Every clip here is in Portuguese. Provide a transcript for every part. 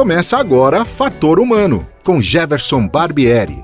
Começa agora Fator Humano, com Jefferson Barbieri.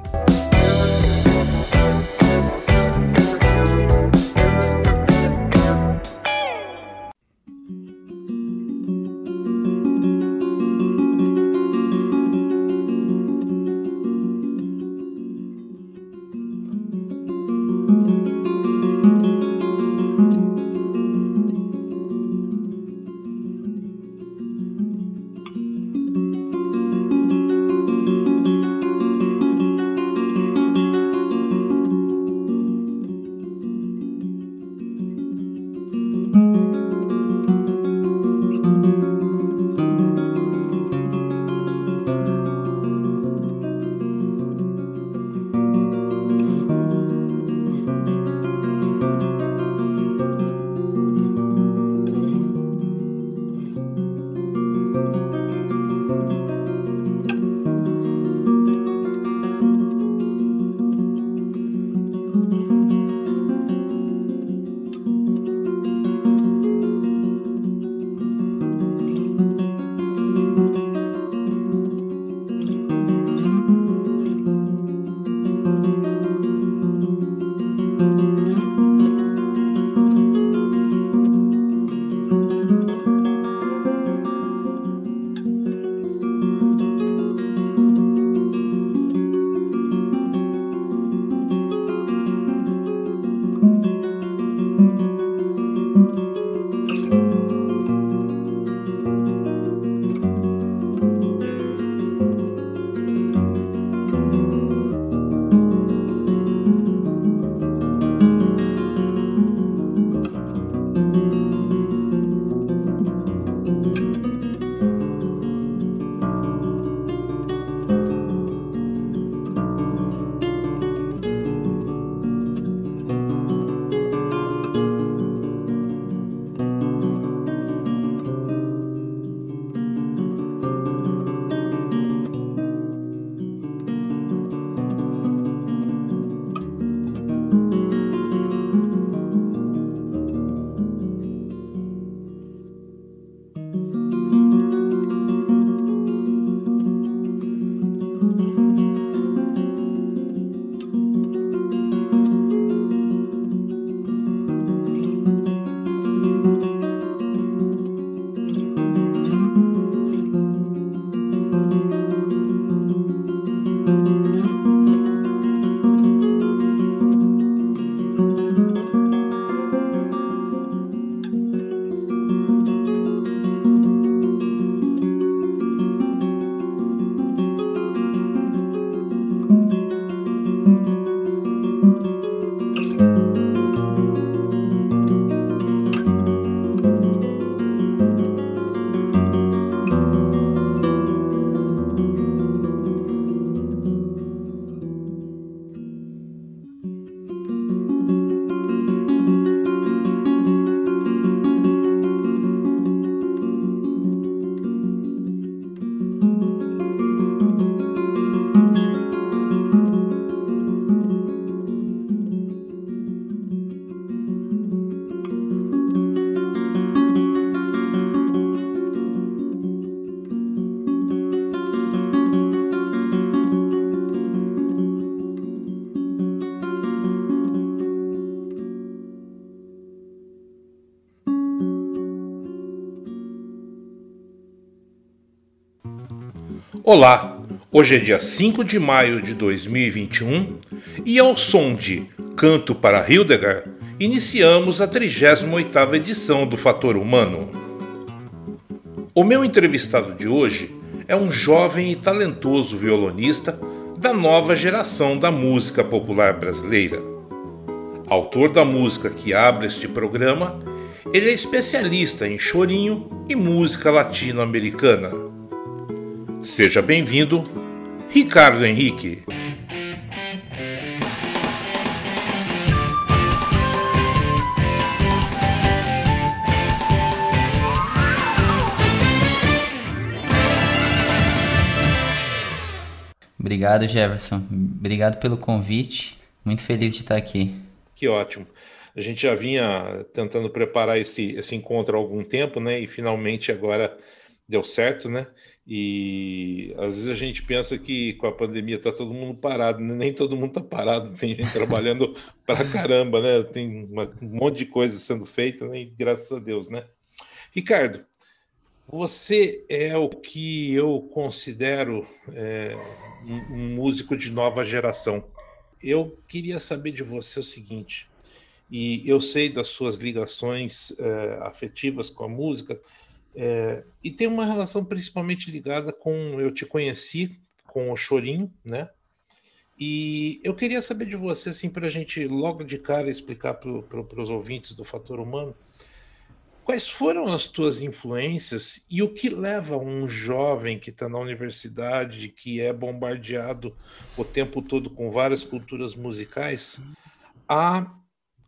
Olá, hoje é dia 5 de maio de 2021 e ao som de Canto para Hildegard, iniciamos a 38ª edição do Fator Humano. O meu entrevistado de hoje é um jovem e talentoso violonista da nova geração da música popular brasileira. Autor da música que abre este programa, ele é especialista em chorinho e música latino-americana. Seja bem-vindo, Ricardo Henrique. Obrigado, Jefferson. Obrigado pelo convite. Muito feliz de estar aqui. Que ótimo. A gente já vinha tentando preparar esse, esse encontro há algum tempo, né? E finalmente agora deu certo, né? E às vezes a gente pensa que com a pandemia está todo mundo parado, né? nem todo mundo está parado, tem gente trabalhando para caramba, né? Tem uma, um monte de coisa sendo feita, né? E graças a Deus, né? Ricardo, você é o que eu considero é, um, um músico de nova geração. Eu queria saber de você o seguinte, e eu sei das suas ligações é, afetivas com a música, é, e tem uma relação principalmente ligada com eu te conheci com o Chorinho, né? E eu queria saber de você, assim, para a gente logo de cara explicar para pro, os ouvintes do Fator Humano, quais foram as tuas influências e o que leva um jovem que está na universidade, que é bombardeado o tempo todo com várias culturas musicais, a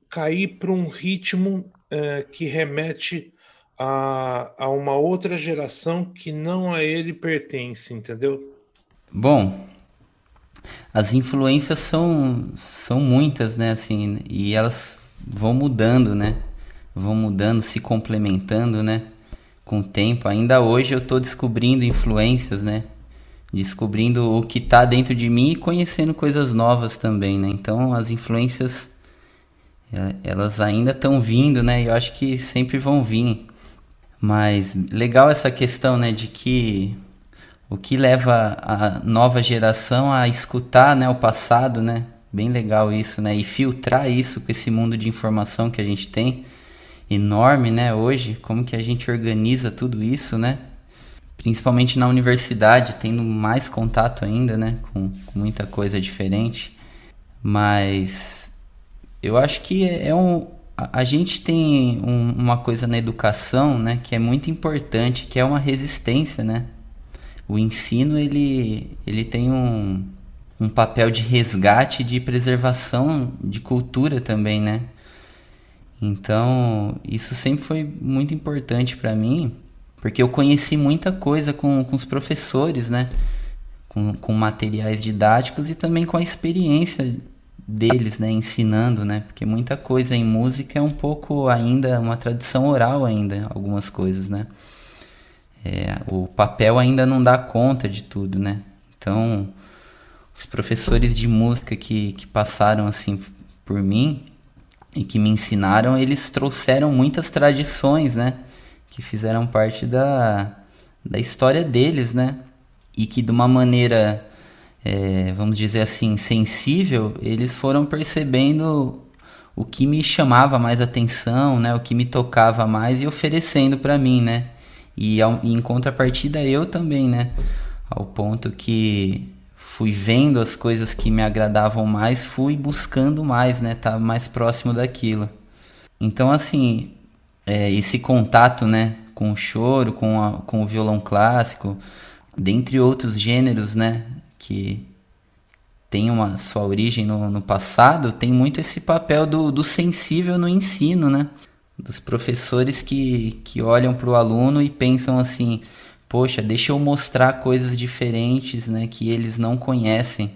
cair para um ritmo é, que remete a, a uma outra geração que não a ele pertence, entendeu? Bom, as influências são, são muitas, né, assim, e elas vão mudando, né? Vão mudando, se complementando, né? Com o tempo. Ainda hoje eu estou descobrindo influências, né? Descobrindo o que está dentro de mim e conhecendo coisas novas também, né? Então as influências é, elas ainda estão vindo, né? Eu acho que sempre vão vir. Mas legal essa questão, né, de que o que leva a nova geração a escutar, né, o passado, né? Bem legal isso, né? E filtrar isso com esse mundo de informação que a gente tem enorme, né, hoje, como que a gente organiza tudo isso, né? Principalmente na universidade, tendo mais contato ainda, né, com, com muita coisa diferente. Mas eu acho que é, é um, a, gente tem um, uma coisa na educação, né, que é muito importante, que é uma resistência, né? O ensino ele, ele tem um, um papel de resgate, de preservação de cultura também, né? Então isso sempre foi muito importante para mim, porque eu conheci muita coisa com, com os professores, né? Com, com materiais didáticos e também com a experiência deles, né, ensinando, né, porque muita coisa em música é um pouco ainda uma tradição oral ainda, algumas coisas, né. É, o papel ainda não dá conta de tudo, né. Então, os professores de música que, que passaram assim por mim e que me ensinaram, eles trouxeram muitas tradições, né, que fizeram parte da, da história deles, né, e que de uma maneira é, vamos dizer assim, sensível, eles foram percebendo o que me chamava mais atenção, né, o que me tocava mais e oferecendo para mim, né? E, ao, e, em contrapartida eu também, né? Ao ponto que fui vendo as coisas que me agradavam mais, fui buscando mais, né? Tá mais próximo daquilo. Então, assim, é, esse contato, né? Com o choro, com, a, com o violão clássico, dentre outros gêneros, né? Que tem uma sua origem no, no passado, tem muito esse papel do, do sensível no ensino, né? Dos professores que, que olham para o aluno e pensam assim: poxa, deixa eu mostrar coisas diferentes, né? Que eles não conhecem.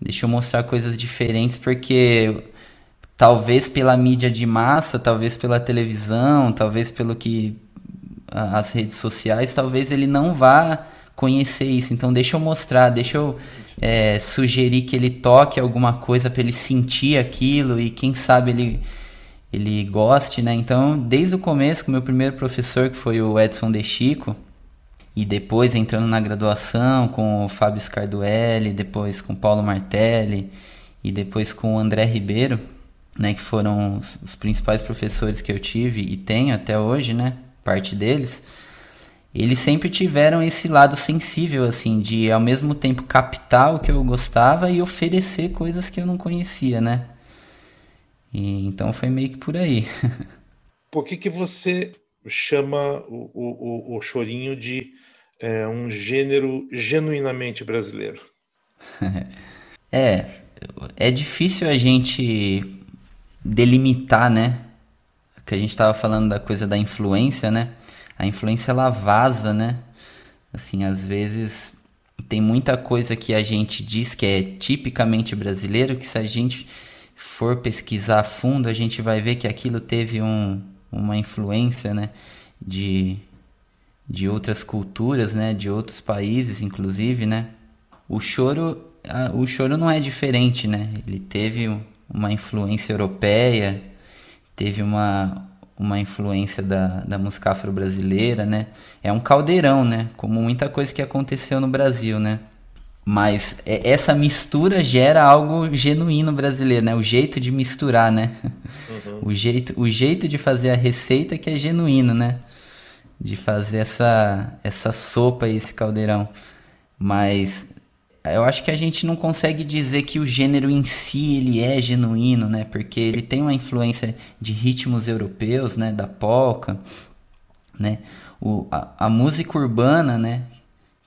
Deixa eu mostrar coisas diferentes porque talvez pela mídia de massa, talvez pela televisão, talvez pelo que as redes sociais, talvez ele não vá conhecer isso. Então deixa eu mostrar, deixa eu é, sugerir que ele toque alguma coisa para ele sentir aquilo e quem sabe ele ele goste, né? Então desde o começo com meu primeiro professor que foi o Edson De Chico e depois entrando na graduação com o Fábio Scarduelli, depois com Paulo Martelli e depois com o André Ribeiro, né? Que foram os, os principais professores que eu tive e tenho até hoje, né? Parte deles eles sempre tiveram esse lado sensível, assim, de ao mesmo tempo captar o que eu gostava e oferecer coisas que eu não conhecia, né? E, então foi meio que por aí. Por que, que você chama o, o, o chorinho de é, um gênero genuinamente brasileiro? é, é difícil a gente delimitar, né? Que a gente estava falando da coisa da influência, né? A influência ela vaza, né? Assim, às vezes tem muita coisa que a gente diz que é tipicamente brasileiro, que se a gente for pesquisar a fundo, a gente vai ver que aquilo teve um, uma influência, né? De, de outras culturas, né, de outros países, inclusive, né? O choro, o choro não é diferente, né? Ele teve uma influência europeia, teve uma, uma influência da, da música afro-brasileira, né? É um caldeirão, né? Como muita coisa que aconteceu no Brasil, né? Mas é, essa mistura gera algo genuíno brasileiro, né? O jeito de misturar, né? Uhum. O, jeito, o jeito de fazer a receita que é genuíno, né? De fazer essa, essa sopa e esse caldeirão. Mas eu acho que a gente não consegue dizer que o gênero em si ele é genuíno, né? Porque ele tem uma influência de ritmos europeus, né? Da polka, né? O, a, a música urbana, né?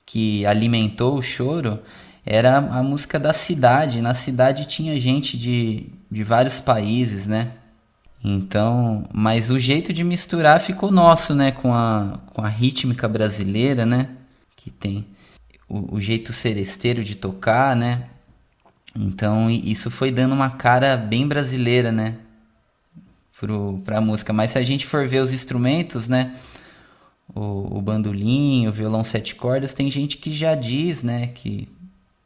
Que alimentou o choro era a música da cidade. Na cidade tinha gente de, de vários países, né? Então, mas o jeito de misturar ficou nosso, né? Com a, com a rítmica brasileira, né? Que tem o, o jeito seresteiro de tocar, né? Então isso foi dando uma cara bem brasileira, né? Pro, pra música. Mas se a gente for ver os instrumentos, né? O, o bandolim, o violão sete cordas, tem gente que já diz, né? Que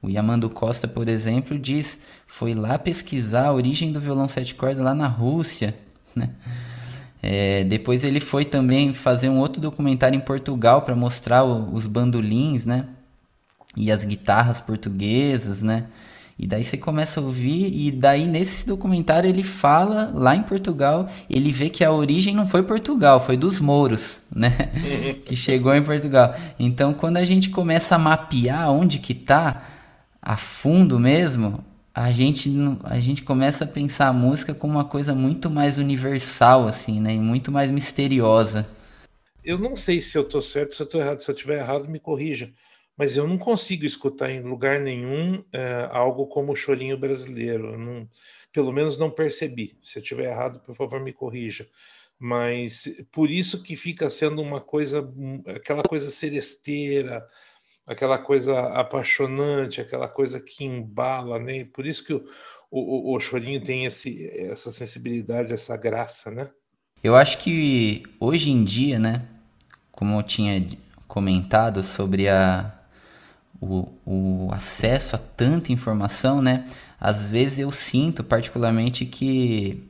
o Yamando Costa, por exemplo, diz foi lá pesquisar a origem do violão sete cordas lá na Rússia, né? É, depois ele foi também fazer um outro documentário em Portugal para mostrar o, os bandolins, né? E as guitarras portuguesas, né? E daí você começa a ouvir, e daí nesse documentário ele fala lá em Portugal, ele vê que a origem não foi Portugal, foi dos mouros, né? que chegou em Portugal. Então quando a gente começa a mapear onde que tá, a fundo mesmo, a gente, a gente começa a pensar a música como uma coisa muito mais universal, assim, né? E muito mais misteriosa. Eu não sei se eu tô certo, se eu tô errado. Se eu tiver errado, me corrija mas eu não consigo escutar em lugar nenhum é, algo como o chorinho brasileiro. Não, pelo menos não percebi. Se eu estiver errado, por favor, me corrija. Mas por isso que fica sendo uma coisa, aquela coisa seresteira, aquela coisa apaixonante, aquela coisa que embala, né? Por isso que o, o, o chorinho tem esse, essa sensibilidade, essa graça, né? Eu acho que hoje em dia, né? Como eu tinha comentado sobre a, o, o acesso a tanta informação, né? Às vezes eu sinto particularmente que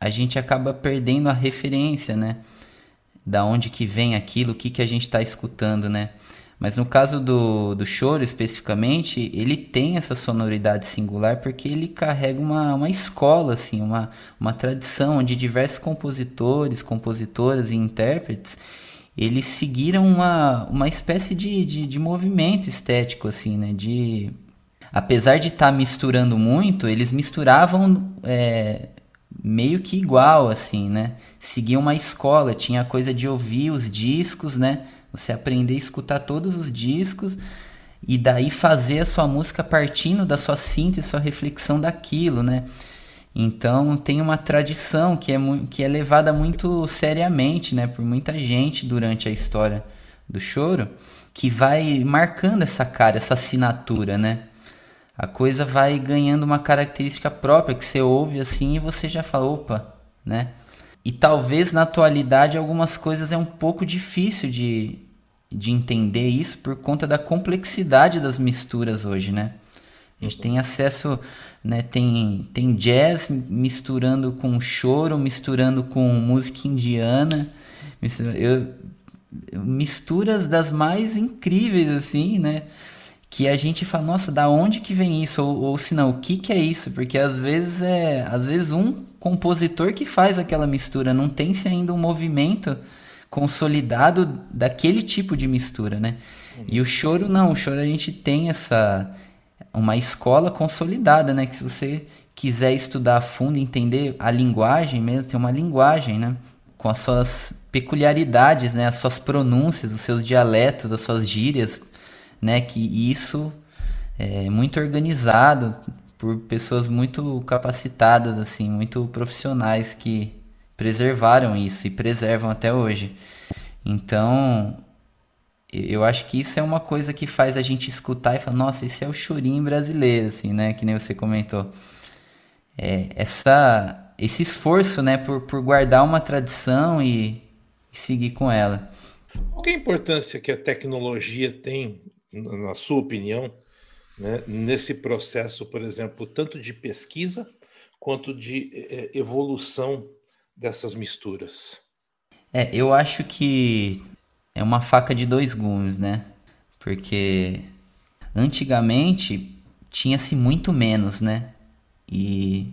a gente acaba perdendo a referência, né? Da onde que vem aquilo, o que, que a gente está escutando, né? Mas no caso do, do choro especificamente, ele tem essa sonoridade singular porque ele carrega uma, uma escola, assim, uma, uma tradição onde diversos compositores, compositoras e intérpretes eles seguiram uma, uma espécie de, de, de movimento estético, assim, né? De, apesar de estar tá misturando muito, eles misturavam é, meio que igual, assim, né? Seguiam uma escola, tinha a coisa de ouvir os discos, né? Você aprender a escutar todos os discos e daí fazer a sua música partindo da sua síntese, sua reflexão daquilo, né? Então tem uma tradição que é, que é levada muito seriamente né, por muita gente durante a história do choro, que vai marcando essa cara, essa assinatura, né? A coisa vai ganhando uma característica própria que você ouve assim e você já fala, opa, né? E talvez na atualidade algumas coisas é um pouco difícil de, de entender isso por conta da complexidade das misturas hoje, né? A gente tem acesso, né? Tem, tem jazz misturando com choro, misturando com música indiana. Eu, misturas das mais incríveis, assim, né? Que a gente fala, nossa, da onde que vem isso? Ou, ou se não, o que que é isso? Porque às vezes é, às vezes um compositor que faz aquela mistura, não tem-se ainda um movimento consolidado daquele tipo de mistura, né? E o choro não, o choro a gente tem essa uma escola consolidada, né? Que se você quiser estudar a fundo, entender a linguagem mesmo, tem uma linguagem, né? Com as suas peculiaridades, né? As suas pronúncias, os seus dialetos, as suas gírias, né? Que isso é muito organizado por pessoas muito capacitadas, assim, muito profissionais que preservaram isso e preservam até hoje. Então, eu acho que isso é uma coisa que faz a gente escutar e falar, nossa, esse é o chorinho brasileiro, assim, né? Que nem você comentou. É, essa, esse esforço, né, por, por guardar uma tradição e, e seguir com ela. Qual é a importância que a tecnologia tem, na sua opinião, né, nesse processo, por exemplo, tanto de pesquisa quanto de é, evolução dessas misturas? É, eu acho que é uma faca de dois gumes, né? Porque antigamente tinha-se muito menos, né? E,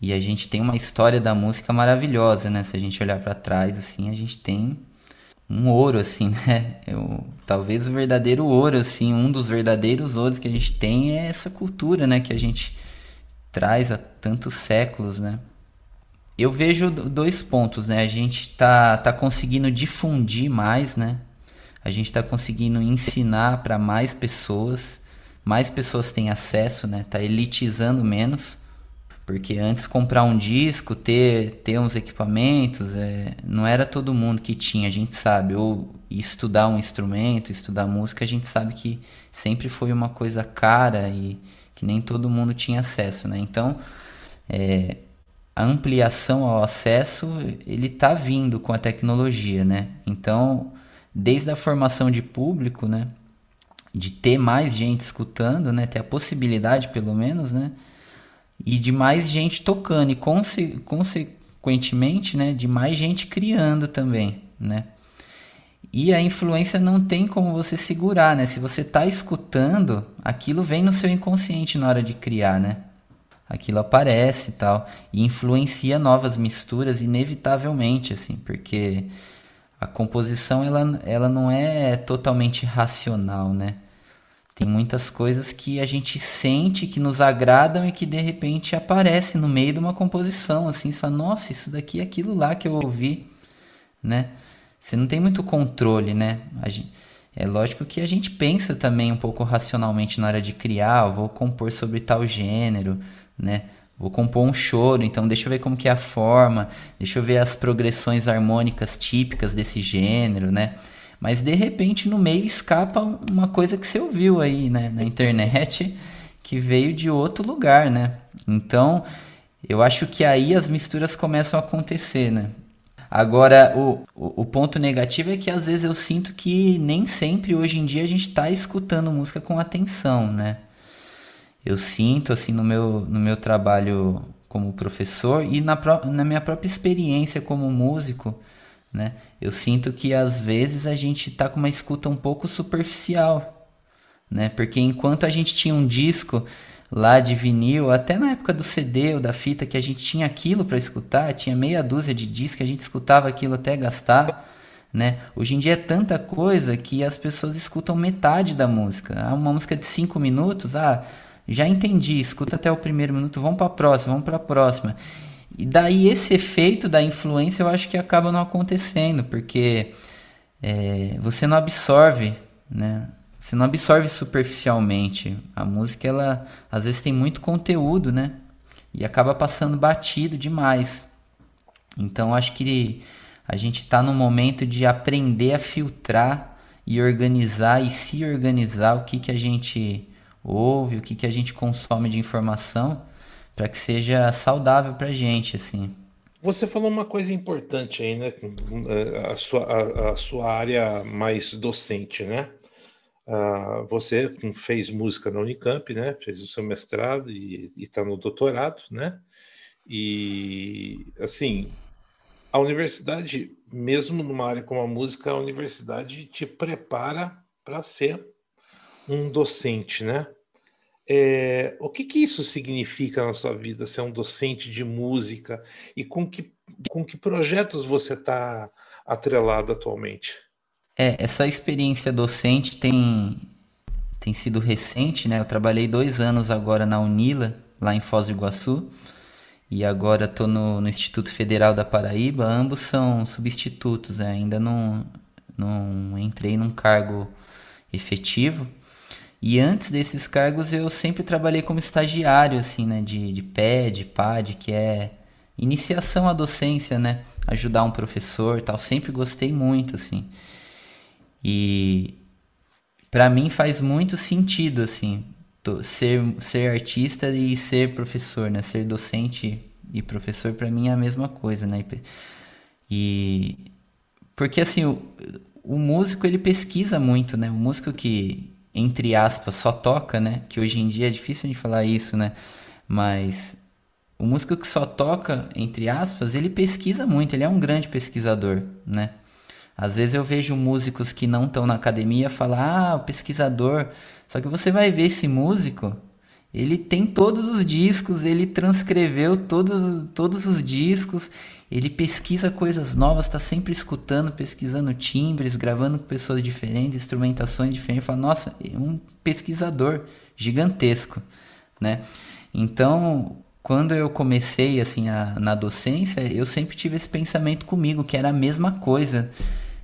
e a gente tem uma história da música maravilhosa, né? Se a gente olhar para trás, assim, a gente tem um ouro, assim, né? Eu, talvez o verdadeiro ouro, assim, um dos verdadeiros ouros que a gente tem é essa cultura, né? Que a gente traz há tantos séculos, né? Eu vejo dois pontos, né? A gente tá, tá conseguindo difundir mais, né? A gente está conseguindo ensinar para mais pessoas, mais pessoas têm acesso, né? Tá elitizando menos. Porque antes comprar um disco, ter, ter uns equipamentos, é, não era todo mundo que tinha, a gente sabe. Ou estudar um instrumento, estudar música, a gente sabe que sempre foi uma coisa cara e que nem todo mundo tinha acesso, né? Então, é, a ampliação ao acesso, ele está vindo com a tecnologia, né? Então, desde a formação de público, né? De ter mais gente escutando, né? Ter a possibilidade, pelo menos, né? e de mais gente tocando e conse consequentemente, né, de mais gente criando também, né? E a influência não tem como você segurar, né? Se você está escutando, aquilo vem no seu inconsciente na hora de criar, né? Aquilo aparece e tal e influencia novas misturas inevitavelmente, assim, porque a composição ela, ela não é totalmente racional, né? Tem muitas coisas que a gente sente que nos agradam e que de repente aparece no meio de uma composição, assim, você fala, nossa, isso daqui é aquilo lá que eu ouvi, né? Você não tem muito controle, né? Gente, é lógico que a gente pensa também um pouco racionalmente na hora de criar, vou compor sobre tal gênero, né? Vou compor um choro, então deixa eu ver como que é a forma, deixa eu ver as progressões harmônicas típicas desse gênero, né? Mas de repente no meio escapa uma coisa que você ouviu aí né, na internet que veio de outro lugar, né? Então eu acho que aí as misturas começam a acontecer, né? Agora, o, o, o, ponto negativo é que às vezes eu sinto que nem sempre hoje em dia a gente está escutando música com atenção, né? Eu sinto, assim, no meu, no meu trabalho como professor e na, na minha própria experiência como músico, né? Eu sinto que às vezes a gente tá com uma escuta um pouco superficial, né? Porque enquanto a gente tinha um disco lá de vinil, até na época do CD ou da fita que a gente tinha aquilo para escutar, tinha meia dúzia de discos, a gente escutava aquilo até gastar, né? Hoje em dia é tanta coisa que as pessoas escutam metade da música. Ah, uma música de cinco minutos, ah, já entendi, escuta até o primeiro minuto, vamos para a próxima, vamos para a próxima. E daí esse efeito da influência eu acho que acaba não acontecendo, porque é, você não absorve, né? Você não absorve superficialmente. A música, ela às vezes tem muito conteúdo, né? E acaba passando batido demais. Então acho que a gente está no momento de aprender a filtrar e organizar e se organizar o que, que a gente ouve, o que, que a gente consome de informação para que seja saudável para a gente, assim. Você falou uma coisa importante aí, né? A sua, a, a sua área mais docente, né? Uh, você fez música na Unicamp, né? Fez o seu mestrado e está no doutorado, né? E assim, a universidade, mesmo numa área como a música, a universidade te prepara para ser um docente, né? É, o que, que isso significa na sua vida, ser um docente de música e com que, com que projetos você está atrelado atualmente? É, essa experiência docente tem, tem sido recente, né? Eu trabalhei dois anos agora na Unila, lá em Foz do Iguaçu, e agora estou no, no, Instituto Federal da Paraíba. Ambos são substitutos, né? ainda não, não entrei num cargo efetivo, e antes desses cargos eu sempre trabalhei como estagiário, assim, né? De, de PED, PAD, que é iniciação à docência, né? Ajudar um professor tal. Sempre gostei muito, assim. E para mim faz muito sentido, assim, ser, ser artista e ser professor, né? Ser docente e professor para mim é a mesma coisa, né? E porque assim, o, o músico ele pesquisa muito, né? O músico que entre aspas só toca, né? Que hoje em dia é difícil de falar isso, né? Mas o músico que só toca, entre aspas, ele pesquisa muito, ele é um grande pesquisador, né? Às vezes eu vejo músicos que não estão na academia falar, ah, o pesquisador. Só que você vai ver esse músico, ele tem todos os discos, ele transcreveu todos, todos os discos, ele pesquisa coisas novas, está sempre escutando, pesquisando timbres, gravando com pessoas diferentes, instrumentações diferentes. Fala, nossa, é um pesquisador gigantesco, né? Então, quando eu comecei assim a, na docência, eu sempre tive esse pensamento comigo que era a mesma coisa,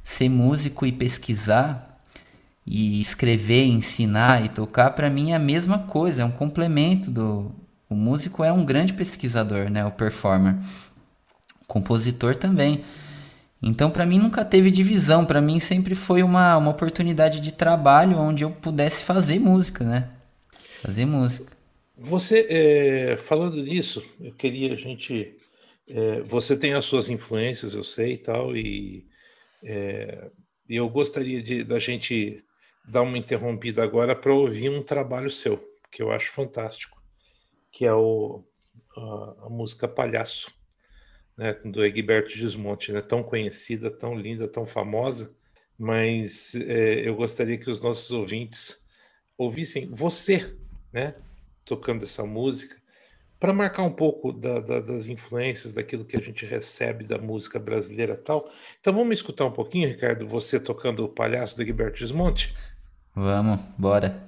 ser músico e pesquisar e escrever, ensinar e tocar para mim é a mesma coisa, é um complemento do o músico é um grande pesquisador, né, o performer compositor também. Então, para mim nunca teve divisão, para mim sempre foi uma, uma oportunidade de trabalho onde eu pudesse fazer música, né? Fazer música. Você, é, falando nisso, eu queria a gente. É, você tem as suas influências, eu sei e tal, e é, eu gostaria de, da gente dar uma interrompida agora para ouvir um trabalho seu, que eu acho fantástico, que é o, a, a música Palhaço né, do Egberto Gismonti, né, tão conhecida, tão linda, tão famosa, mas é, eu gostaria que os nossos ouvintes ouvissem você, né, tocando essa música, para marcar um pouco da, da, das influências daquilo que a gente recebe da música brasileira tal. Então vamos escutar um pouquinho, Ricardo, você tocando o Palhaço do Egberto Gismonti? Vamos, bora.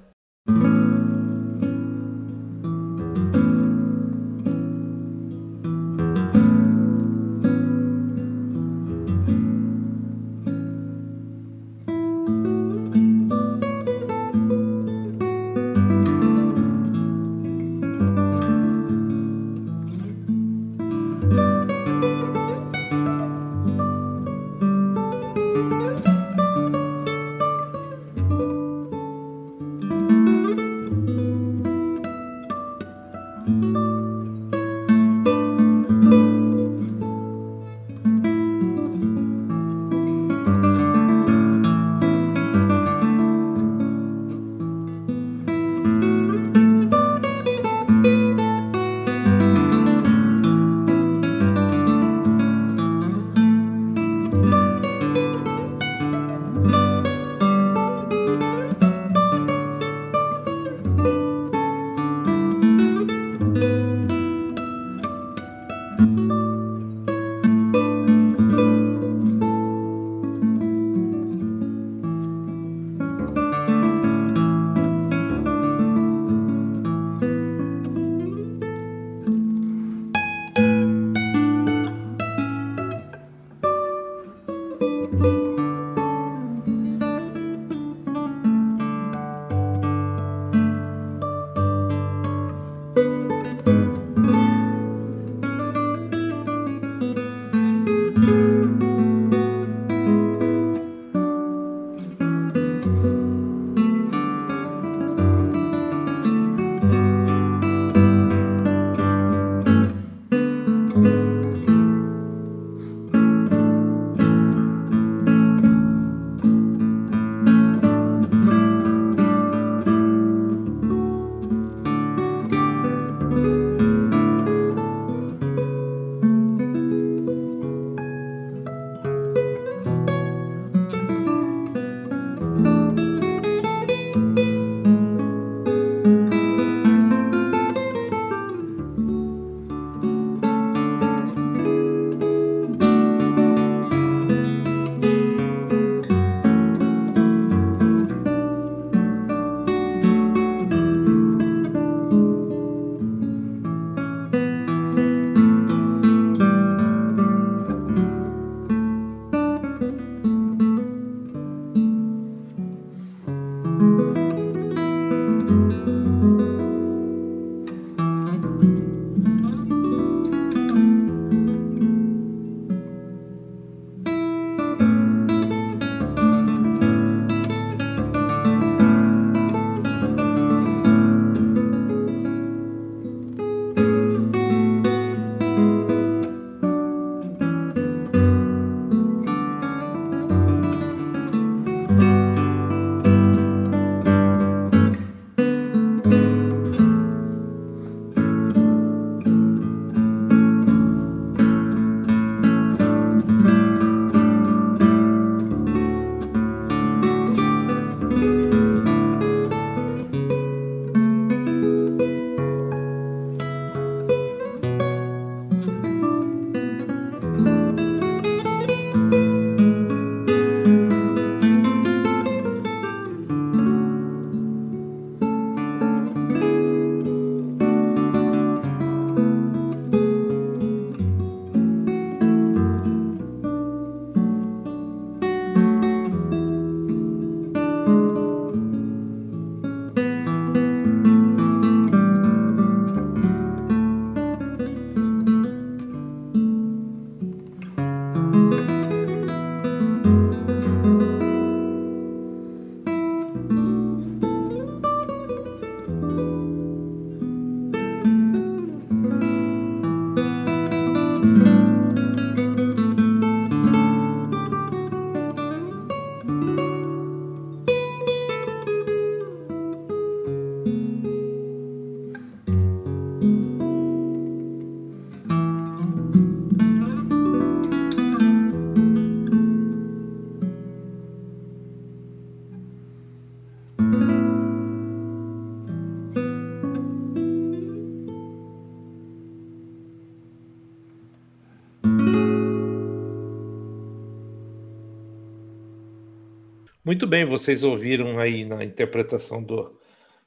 Muito bem, vocês ouviram aí na interpretação do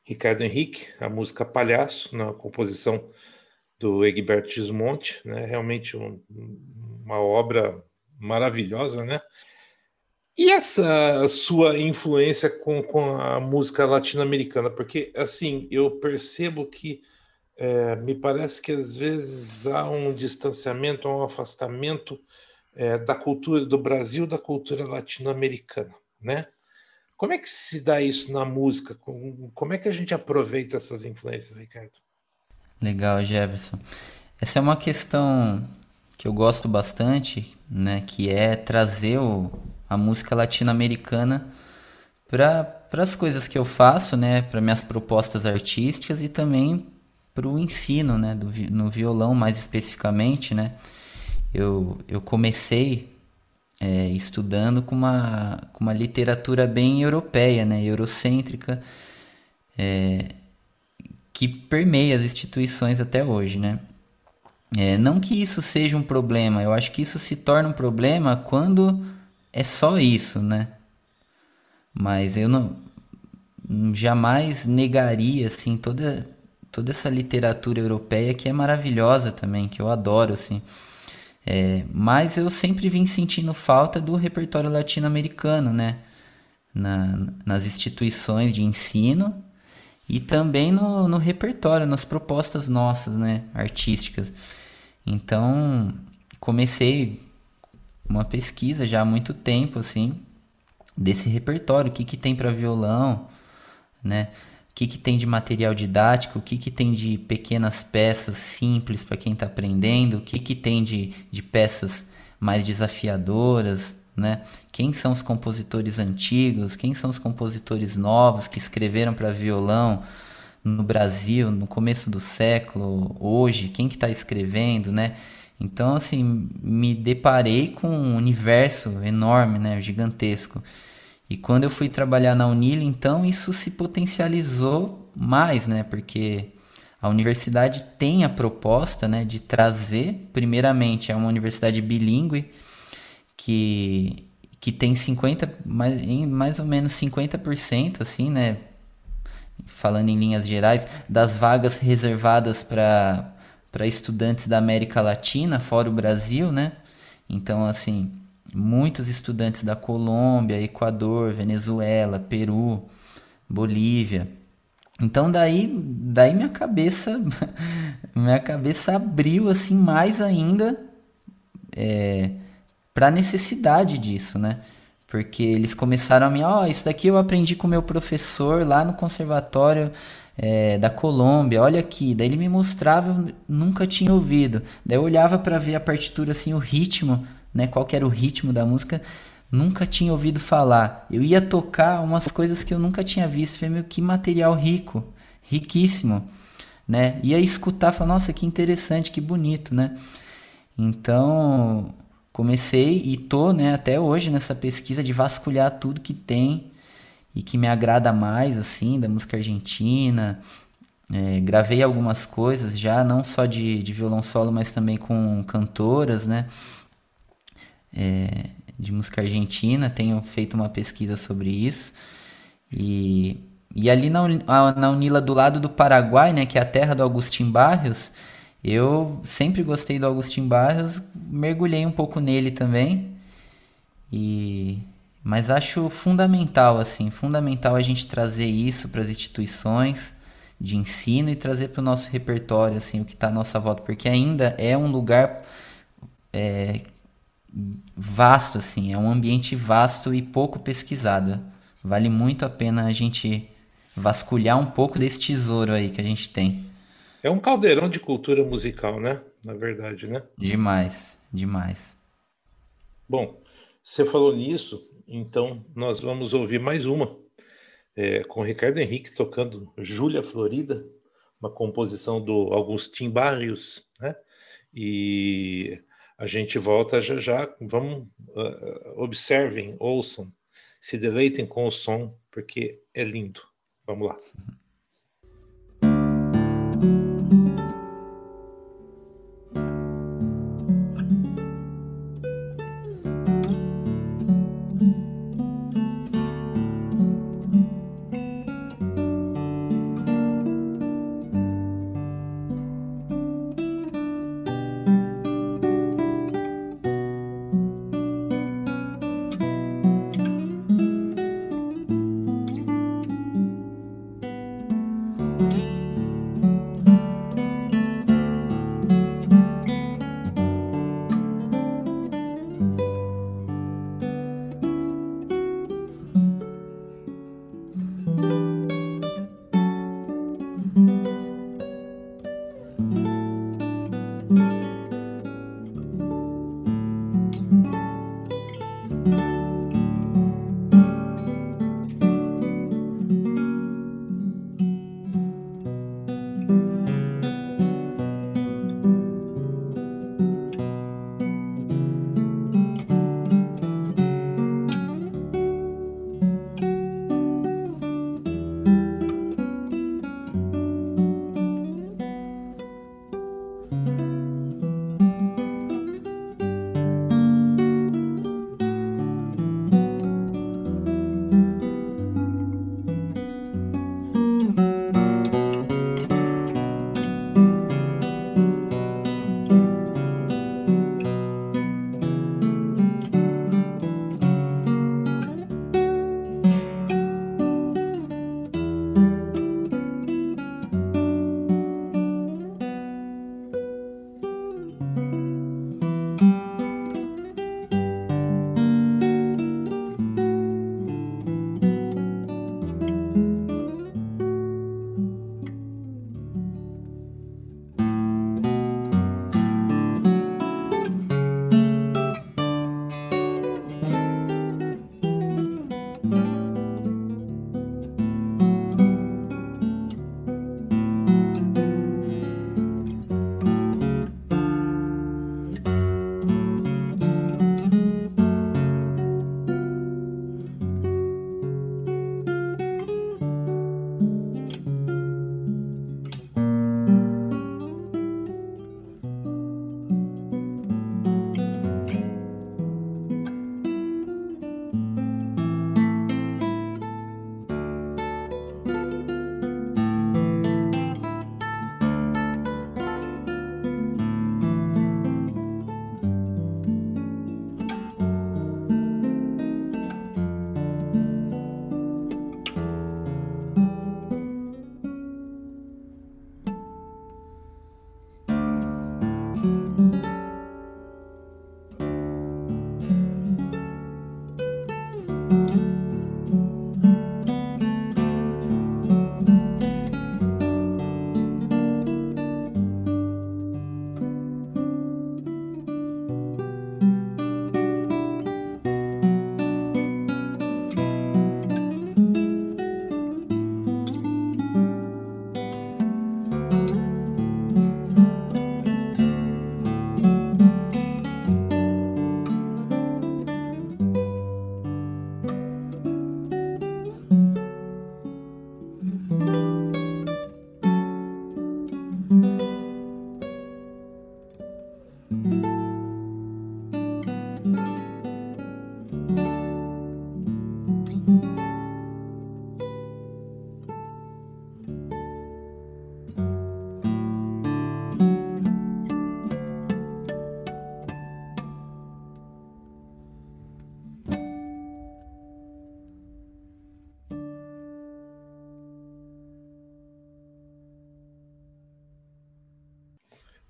Ricardo Henrique a música Palhaço, na composição do Egberto Gismonte, né? Realmente um, uma obra maravilhosa, né? E essa sua influência com, com a música latino-americana? Porque, assim, eu percebo que é, me parece que às vezes há um distanciamento, um afastamento é, da cultura do Brasil da cultura latino-americana, né? Como é que se dá isso na música? Como é que a gente aproveita essas influências, Ricardo? Legal, Jefferson. Essa é uma questão que eu gosto bastante, né? Que é trazer o, a música latino-americana para as coisas que eu faço, né? Para minhas propostas artísticas e também para o ensino, né? Do, no violão, mais especificamente, né? Eu, eu comecei é, estudando com uma, com uma literatura bem europeia, né? Eurocêntrica. É, que permeia as instituições até hoje, né? É, não que isso seja um problema, eu acho que isso se torna um problema quando é só isso, né? Mas eu não jamais negaria assim toda toda essa literatura europeia que é maravilhosa também, que eu adoro assim. É, mas eu sempre vim sentindo falta do repertório latino-americano, né? Na, nas instituições de ensino e também no, no repertório, nas propostas nossas, né, artísticas. Então, comecei uma pesquisa já há muito tempo, assim, desse repertório, o que, que tem para violão, né, o que, que tem de material didático, o que, que tem de pequenas peças simples para quem está aprendendo, o que, que tem de, de peças mais desafiadoras, né? Quem são os compositores antigos? Quem são os compositores novos que escreveram para violão no Brasil no começo do século? Hoje, quem que está escrevendo, né? Então, assim, me deparei com um universo enorme, né, gigantesco. E quando eu fui trabalhar na Unila, então isso se potencializou mais, né, porque a universidade tem a proposta, né, de trazer, primeiramente, é uma universidade bilíngue, que, que tem 50, mais, mais ou menos 50%, assim, né? Falando em linhas gerais, das vagas reservadas para estudantes da América Latina, fora o Brasil, né? Então, assim, muitos estudantes da Colômbia, Equador, Venezuela, Peru, Bolívia. Então daí, daí minha cabeça, minha cabeça abriu assim mais ainda é, para a necessidade disso, né? Porque eles começaram a me, ó, oh, isso daqui eu aprendi com meu professor lá no conservatório é, da Colômbia, olha aqui. Daí ele me mostrava, eu nunca tinha ouvido. Daí eu olhava para ver a partitura, assim, o ritmo, né? Qual era o ritmo da música, nunca tinha ouvido falar. Eu ia tocar umas coisas que eu nunca tinha visto. Falei, meu, que material rico, riquíssimo, né? Ia escutar, falar, nossa, que interessante, que bonito, né? Então, comecei e tô, né, até hoje nessa pesquisa de vasculhar tudo que tem e que me agrada mais, assim, da música argentina. É, gravei algumas coisas já, não só de, de violão solo, mas também com cantoras, né, é, de música argentina. Tenho feito uma pesquisa sobre isso. E, e ali na, na Unila, do lado do Paraguai, né, que é a terra do Agustin Barrios, eu sempre gostei do Agostinho Barros, mergulhei um pouco nele também. E mas acho fundamental assim, fundamental a gente trazer isso para as instituições de ensino e trazer para o nosso repertório assim o que está à nossa volta, porque ainda é um lugar é, vasto assim, é um ambiente vasto e pouco pesquisado. Vale muito a pena a gente vasculhar um pouco desse tesouro aí que a gente tem. É um caldeirão de cultura musical, né? Na verdade, né? Demais, demais. Bom, você falou nisso, então nós vamos ouvir mais uma, é, com o Ricardo Henrique tocando Júlia Florida, uma composição do Augustin Barrios, né? E a gente volta já já. Vamos, uh, observem, ouçam, se deleitem com o som, porque é lindo. Vamos lá.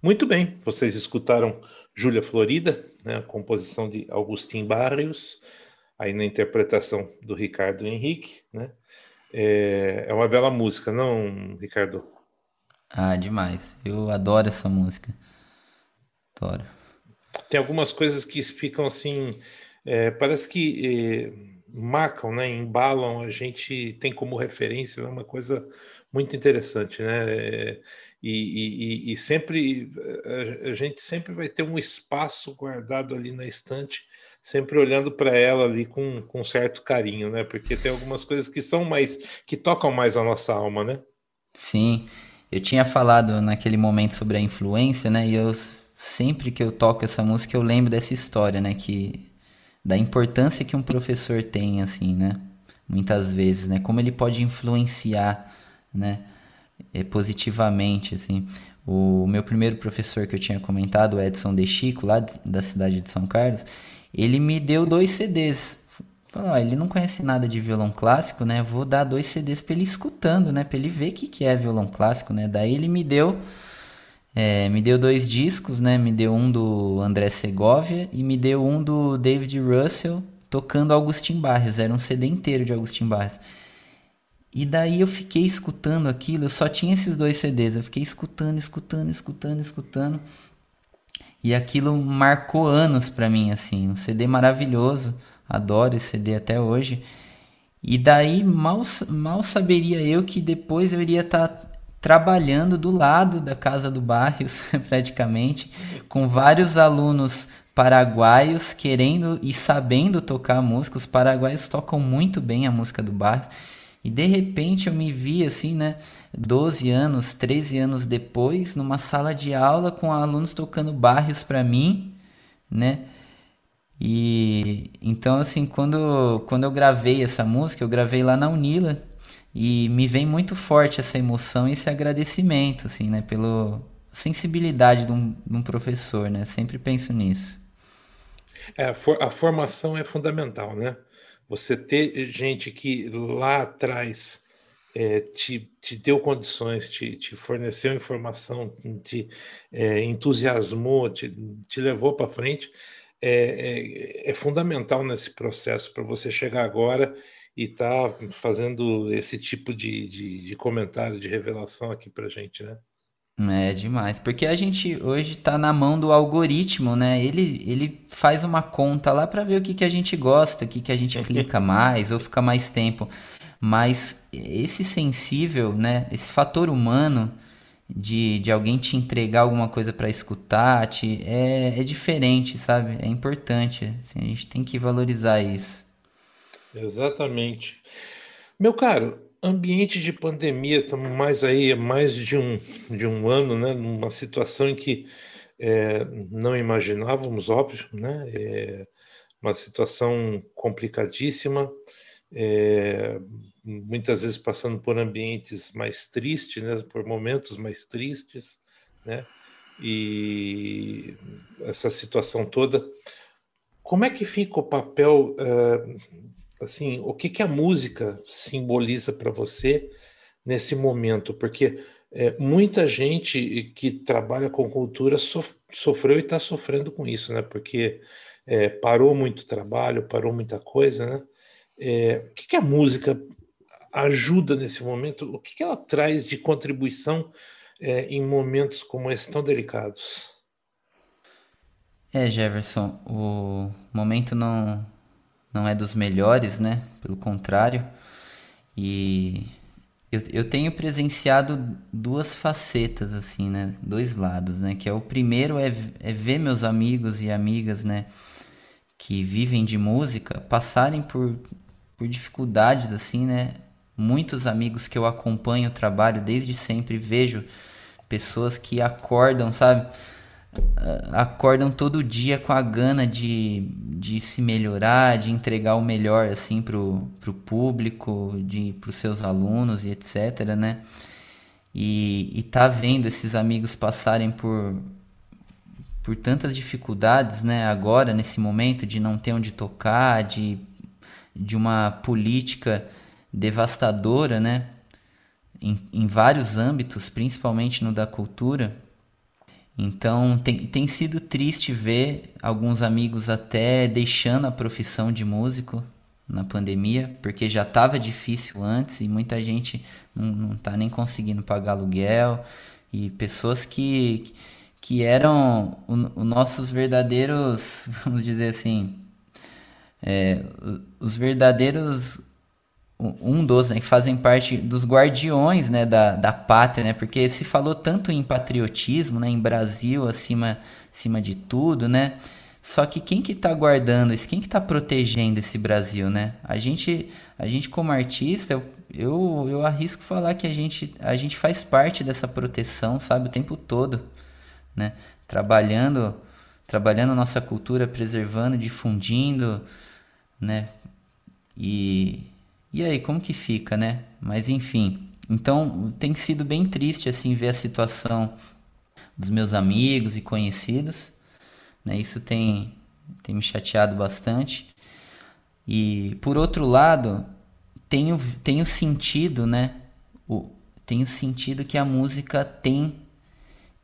Muito bem, vocês escutaram Júlia Florida, né, a composição de Agustin Barrios, aí na interpretação do Ricardo Henrique, né? É, é uma bela música, não, Ricardo? Ah, demais. Eu adoro essa música. Adoro. Tem algumas coisas que ficam assim, é, parece que é, marcam, né, embalam, a gente tem como referência, é né, uma coisa muito interessante, né? E, e, e, sempre a, a, gente sempre vai ter um espaço guardado ali na estante, sempre olhando para ela ali com, com certo carinho, né? Porque tem algumas coisas que são mais que tocam mais a nossa alma, né? Sim, eu tinha falado naquele momento sobre a influência, né? E eu sempre que eu toco essa música eu lembro dessa história, né? Que da importância que um professor tem, assim, né? Muitas vezes, né? Como ele pode influenciar, né? É, positivamente, assim. O meu primeiro professor que eu tinha comentado, o Edson De Chico, lá de, da cidade de São Carlos, ele me deu dois CDs. Falou, ele não conhece nada de violão clássico, né? Vou dar dois CDs para ele escutando, né? Para ele ver o que, que é violão clássico, né? Daí ele me deu é, me deu dois discos, né? Me deu um do André Segovia e me deu um do David Russell tocando Augustin Barrios. Era um CD inteiro de Augustin Barrios. E daí eu fiquei escutando aquilo, eu só tinha esses dois CDs, eu fiquei escutando, escutando, escutando, escutando. E aquilo marcou anos para mim, assim, um CD maravilhoso, adoro esse CD até hoje. E daí mal, mal saberia eu que depois eu iria estar tá trabalhando do lado da casa do Barrios, praticamente, com vários alunos paraguaios querendo e sabendo tocar música. Os paraguaios tocam muito bem a música do Barrios. E de repente eu me vi assim, né, 12 anos, 13 anos depois, numa sala de aula com alunos tocando barrios para mim, né? E então assim, quando quando eu gravei essa música, eu gravei lá na Unila e me vem muito forte essa emoção e esse agradecimento assim, né, pela sensibilidade de um, de um professor, né? Sempre penso nisso. É, a, for, a formação é fundamental, né? Você ter gente que lá atrás é, te, te deu condições, te, te forneceu informação, te é, entusiasmou, te, te levou para frente, é, é, é, fundamental nesse processo para você chegar agora e estar tá fazendo esse tipo de, de, de comentário, de revelação aqui para gente, né? É demais, porque a gente hoje está na mão do algoritmo, né? Ele, ele faz uma conta lá para ver o que, que a gente gosta, o que, que a gente clica mais ou fica mais tempo. Mas esse sensível, né? Esse fator humano de, de alguém te entregar alguma coisa para escutar, te, é, é diferente, sabe? É importante. Assim, a gente tem que valorizar isso. Exatamente. Meu caro, ambiente de pandemia, estamos mais aí, mais de um, de um ano, né, numa situação em que é, não imaginávamos, óbvio, né, é uma situação complicadíssima, é, muitas vezes passando por ambientes mais tristes, né, por momentos mais tristes, né, e essa situação toda. Como é que fica o papel uh, assim, o que, que a música simboliza para você nesse momento? Porque é, muita gente que trabalha com cultura sof sofreu e está sofrendo com isso, né? Porque é, parou muito trabalho, parou muita coisa, né? É, o que, que a música ajuda nesse momento? O que, que ela traz de contribuição é, em momentos como esse tão delicados? É, Jefferson, o momento não não é dos melhores, né? Pelo contrário. E eu, eu tenho presenciado duas facetas, assim, né? Dois lados, né? Que é o primeiro é, é ver meus amigos e amigas, né? Que vivem de música passarem por, por dificuldades, assim, né? Muitos amigos que eu acompanho o trabalho desde sempre vejo pessoas que acordam, sabe? Acordam todo dia com a gana de, de se melhorar, de entregar o melhor assim pro, pro público, de os seus alunos e etc, né? E, e tá vendo esses amigos passarem por por tantas dificuldades, né, agora nesse momento de não ter onde tocar, de de uma política devastadora, né, em, em vários âmbitos, principalmente no da cultura, Então tem, tem sido triste ver alguns amigos até deixando a profissão de músico na pandemia, porque já estava difícil antes e muita gente não está nem conseguindo pagar aluguel. E pessoas que, que eram os nossos verdadeiros, vamos dizer assim, é, os verdadeiros um dos né, que fazem parte dos guardiões né, da, da pátria, né, porque se falou tanto em patriotismo, né, em Brasil acima, acima de tudo, né, só que quem que está guardando isso, quem que está protegendo esse Brasil, né? A gente, a gente como artista, eu, eu, eu arrisco falar que a gente, a gente faz parte dessa proteção, sabe, o tempo todo, né? Trabalhando, trabalhando nossa cultura, preservando, difundindo, né? E, e aí, como que fica, né? Mas enfim, então tem sido bem triste assim ver a situação dos meus amigos e conhecidos, né? Isso tem tem me chateado bastante. E por outro lado, tenho tenho sentido, né? O, tenho sentido que a música tem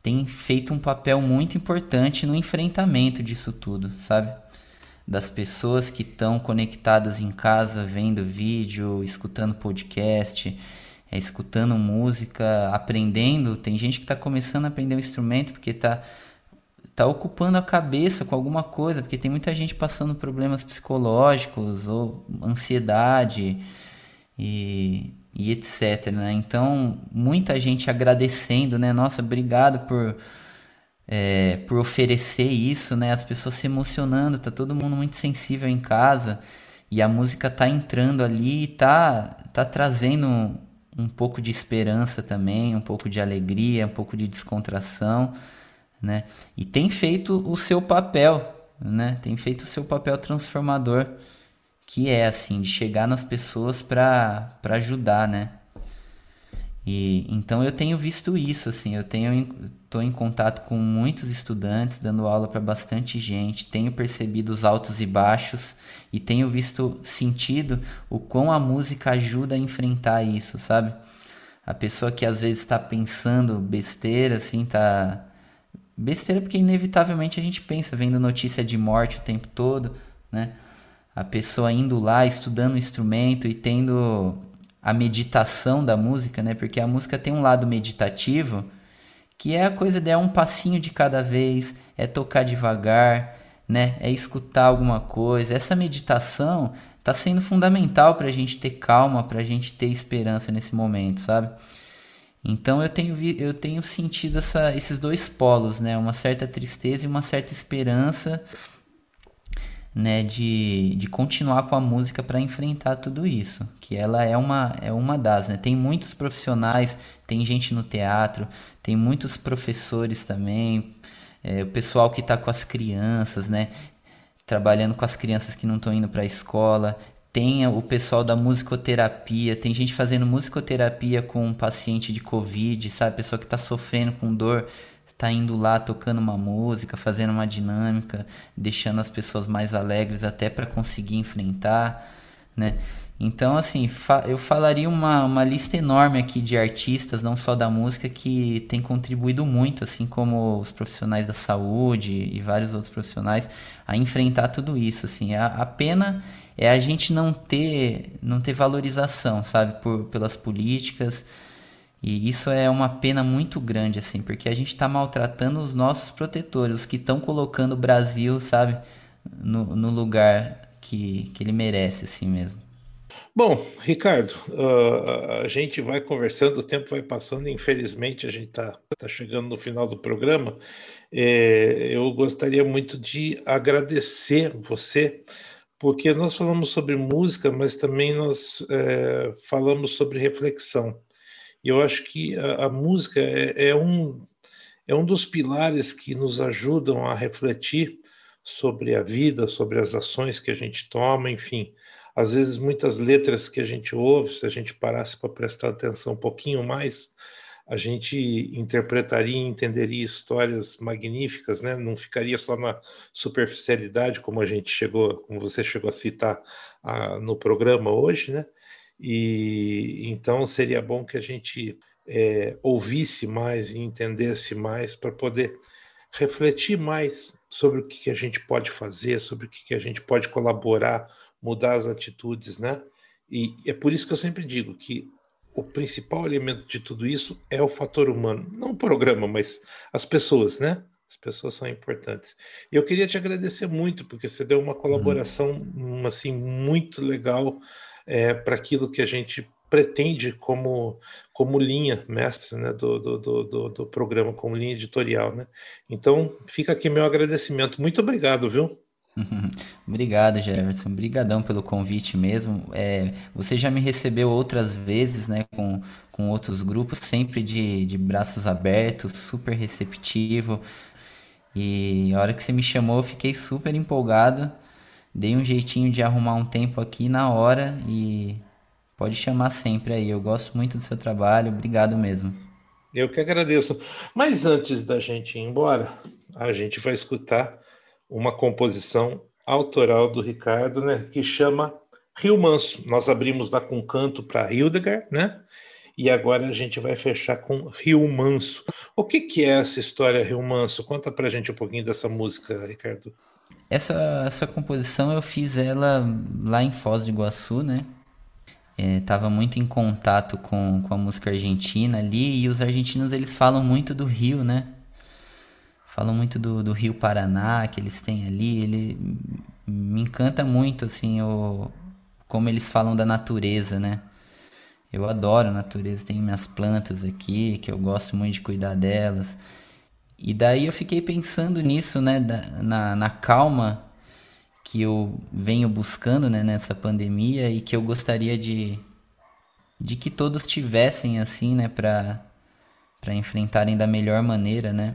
tem feito um papel muito importante no enfrentamento disso tudo, sabe? Das pessoas que estão conectadas em casa, vendo vídeo, escutando podcast, é, escutando música, aprendendo. Tem gente que está começando a aprender um instrumento porque está tá ocupando a cabeça com alguma coisa, porque tem muita gente passando problemas psicológicos ou ansiedade e, e etc. Né? Então, muita gente agradecendo, né? Nossa, obrigado por é, por oferecer isso, né? As pessoas se emocionando, tá todo mundo muito sensível em casa e a música tá entrando ali e tá, tá trazendo um, pouco de esperança também, um pouco de alegria, um pouco de descontração, né? E tem feito o seu papel, né? Tem feito o seu papel transformador, que é assim, de chegar nas pessoas para ajudar, né? E então eu tenho visto isso, assim, eu tenho estou em contato com muitos estudantes, dando aula para bastante gente, tenho percebido os altos e baixos e tenho visto sentido o quão a música ajuda a enfrentar isso, sabe? A pessoa que às vezes está pensando besteira, assim, tá besteira porque inevitavelmente a gente pensa vendo notícia de morte o tempo todo, né? A pessoa indo lá estudando o instrumento e tendo a meditação da música, né? Porque a música tem um lado meditativo, que é a coisa de é um passinho de cada vez, é tocar devagar, né? É escutar alguma coisa. Essa meditação está sendo fundamental para a gente ter calma, para a gente ter esperança nesse momento, sabe? Então eu tenho, eu tenho sentido essa, esses dois polos, né? Uma certa tristeza e uma certa esperança né, de, de continuar com a música para enfrentar tudo isso, que ela é uma, é uma das, né? Tem muitos profissionais, tem gente no teatro, tem muitos professores também, é, o pessoal que está com as crianças, né, trabalhando com as crianças que não estão indo para a escola, tem o pessoal da musicoterapia, tem gente fazendo musicoterapia com um paciente de Covid, sabe? Pessoa que está sofrendo com dor tá indo lá tocando uma música, fazendo uma dinâmica, deixando as pessoas mais alegres até para conseguir enfrentar, né? Então, assim, fa eu falaria uma, uma lista enorme aqui de artistas, não só da música, que tem contribuído muito, assim como os profissionais da saúde e vários outros profissionais, a enfrentar tudo isso, assim. A, a pena é a gente não ter, não ter valorização, sabe, por, pelas políticas, e isso é uma pena muito grande, assim, porque a gente está maltratando os nossos protetores, os que estão colocando o Brasil, sabe, no, no lugar que, que ele merece, assim mesmo. Bom, Ricardo, uh, a gente vai conversando, o tempo vai passando, infelizmente a gente está tá chegando no final do programa. É, eu gostaria muito de agradecer você, porque nós falamos sobre música, mas também nós é, falamos sobre reflexão. E eu acho que a, a música é, é, um, é um dos pilares que nos ajudam a refletir sobre a vida, sobre as ações que a gente toma, enfim. Às vezes, muitas letras que a gente ouve, se a gente parasse para prestar atenção um pouquinho mais, a gente interpretaria e entenderia histórias magníficas, né? Não ficaria só na superficialidade, como a gente chegou, como você chegou a citar a, no programa hoje, né? E então seria bom que a gente é, ouvisse mais e entendesse mais para poder refletir mais sobre o que, a gente pode fazer, sobre o que, a gente pode colaborar, mudar as atitudes, né? E é por isso que eu sempre digo que o principal elemento de tudo isso é o fator humano, não o programa, mas as pessoas, né? As pessoas são importantes. E eu queria te agradecer muito, porque você deu uma colaboração uhum. assim muito legal é, para aquilo que a gente pretende como, como linha mestra né, do, do, do, do, programa, como linha editorial. Né? Então, fica aqui meu agradecimento. Muito obrigado, viu? Obrigado, Jefferson. Obrigadão pelo convite mesmo. É, você já me recebeu outras vezes, né, com, com outros grupos, sempre de, de braços abertos, super receptivo. E a hora que você me chamou, eu fiquei super empolgado. Dei um jeitinho de arrumar um tempo aqui na hora e Pode chamar sempre aí. Eu gosto muito do seu trabalho. Obrigado mesmo. Eu que agradeço. Mas antes da gente ir embora, a gente vai escutar uma composição autoral do Ricardo, né, que chama Rio Manso. Nós abrimos lá com canto para Hildegard, né? E agora a gente vai fechar com Rio Manso. O que, que é essa história Rio Manso? Conta pra gente um pouquinho dessa música, Ricardo. Essa, essa composição eu fiz ela lá em Foz do Iguaçu, né? estava é, muito em contato com, com a música argentina ali e os argentinos eles falam muito do Rio, né? Falam muito do, do Rio Paraná que eles têm ali. Ele me encanta muito assim o como eles falam da natureza, né? Eu adoro a natureza, tenho minhas plantas aqui que eu gosto muito de cuidar delas. E daí eu fiquei pensando nisso, né? Na, na calma que eu venho buscando né, nessa pandemia e que eu gostaria de, de que todos tivessem assim, né, para enfrentarem da melhor maneira, né?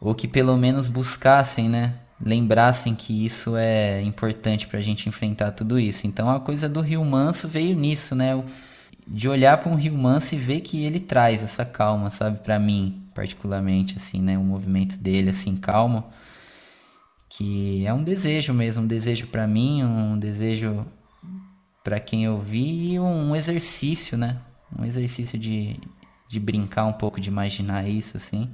Ou que pelo menos buscassem, né? Lembrassem que isso é importante para a gente enfrentar tudo isso. Então a coisa do Rio Manso veio nisso, né? De olhar para um Rio Manso e ver que ele traz essa calma, sabe? Para mim, particularmente, assim, né? O movimento dele, assim, calmo que é um desejo mesmo, um desejo para mim, um desejo para quem eu vi e um exercício, né? Um exercício de, de brincar um pouco, de imaginar isso, assim.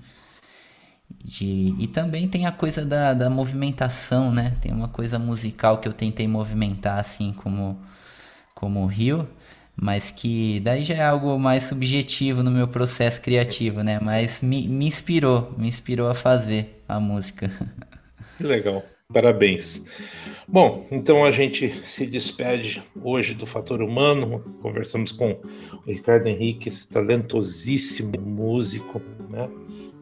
De, e também tem a coisa da, da movimentação, né? Tem uma coisa musical que eu tentei movimentar, assim, como, como o Rio, mas que daí já é algo mais subjetivo no meu processo criativo, né? Mas me, me inspirou, me inspirou a fazer a música. Que legal. Parabéns. Bom, então a gente se despede hoje do Fator Humano. Conversamos com o Ricardo Henrique, esse talentosíssimo músico, né?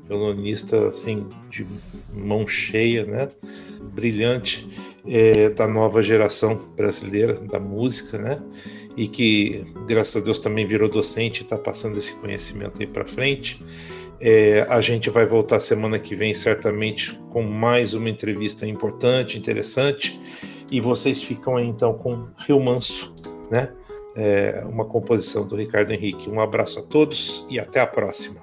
Violonista assim de mão cheia, né? Brilhante é, da nova geração brasileira da música, né? E que graças a Deus também virou docente e está passando esse conhecimento aí para frente. É, a gente vai voltar semana que vem, certamente, com mais uma entrevista importante, interessante. E vocês ficam aí, então, com Rio Manso, né? É, uma composição do Ricardo Henrique. Um abraço a todos e até a próxima.